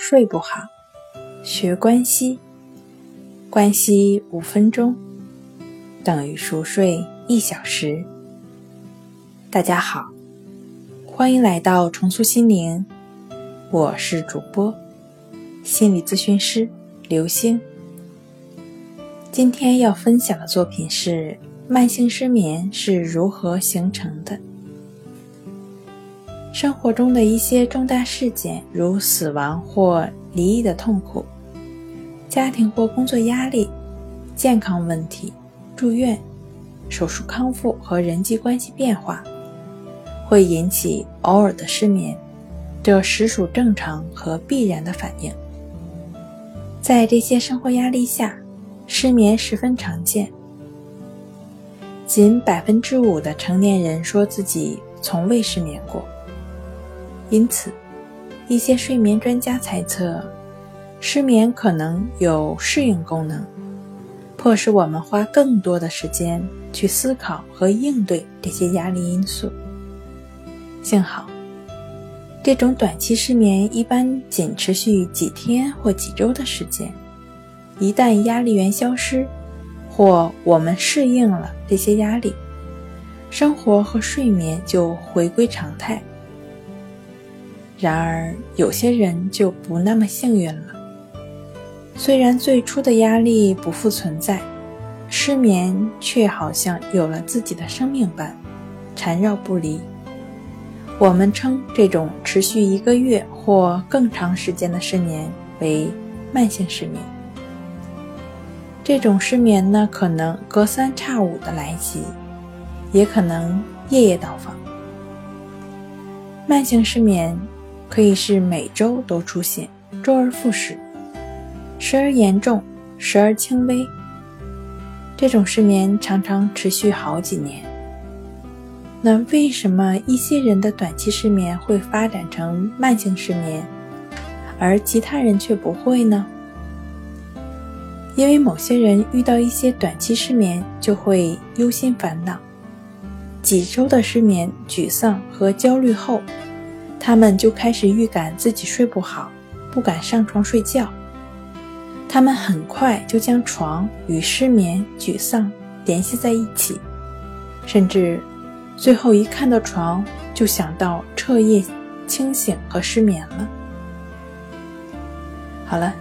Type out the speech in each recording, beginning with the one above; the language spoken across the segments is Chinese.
睡不好，学关西，关西五分钟等于熟睡一小时。大家好，欢迎来到重塑心灵，我是主播心理咨询师刘星。今天要分享的作品是：慢性失眠是如何形成的？生活中的一些重大事件，如死亡或离异的痛苦、家庭或工作压力、健康问题、住院、手术康复和人际关系变化，会引起偶尔的失眠，这实属正常和必然的反应。在这些生活压力下，失眠十分常见，仅百分之五的成年人说自己从未失眠过。因此，一些睡眠专家猜测，失眠可能有适应功能，迫使我们花更多的时间去思考和应对这些压力因素。幸好，这种短期失眠一般仅持续几天或几周的时间。一旦压力源消失，或我们适应了这些压力，生活和睡眠就回归常态。然而，有些人就不那么幸运了。虽然最初的压力不复存在，失眠却好像有了自己的生命般，缠绕不离。我们称这种持续一个月或更长时间的失眠为慢性失眠。这种失眠呢，可能隔三差五的来袭，也可能夜夜到访。慢性失眠。可以是每周都出现，周而复始，时而严重，时而轻微。这种失眠常常持续好几年。那为什么一些人的短期失眠会发展成慢性失眠，而其他人却不会呢？因为某些人遇到一些短期失眠就会忧心烦恼，几周的失眠、沮丧和焦虑后。他们就开始预感自己睡不好，不敢上床睡觉。他们很快就将床与失眠、沮丧联系在一起，甚至最后一看到床就想到彻夜清醒和失眠了。好了，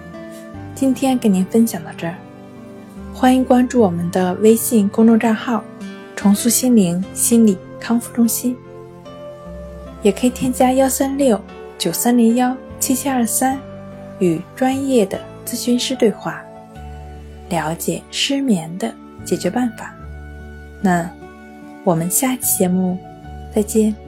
今天跟您分享到这儿，欢迎关注我们的微信公众账号“重塑心灵心理康复中心”。也可以添加幺三六九三零幺七七二三，与专业的咨询师对话，了解失眠的解决办法。那我们下期节目再见。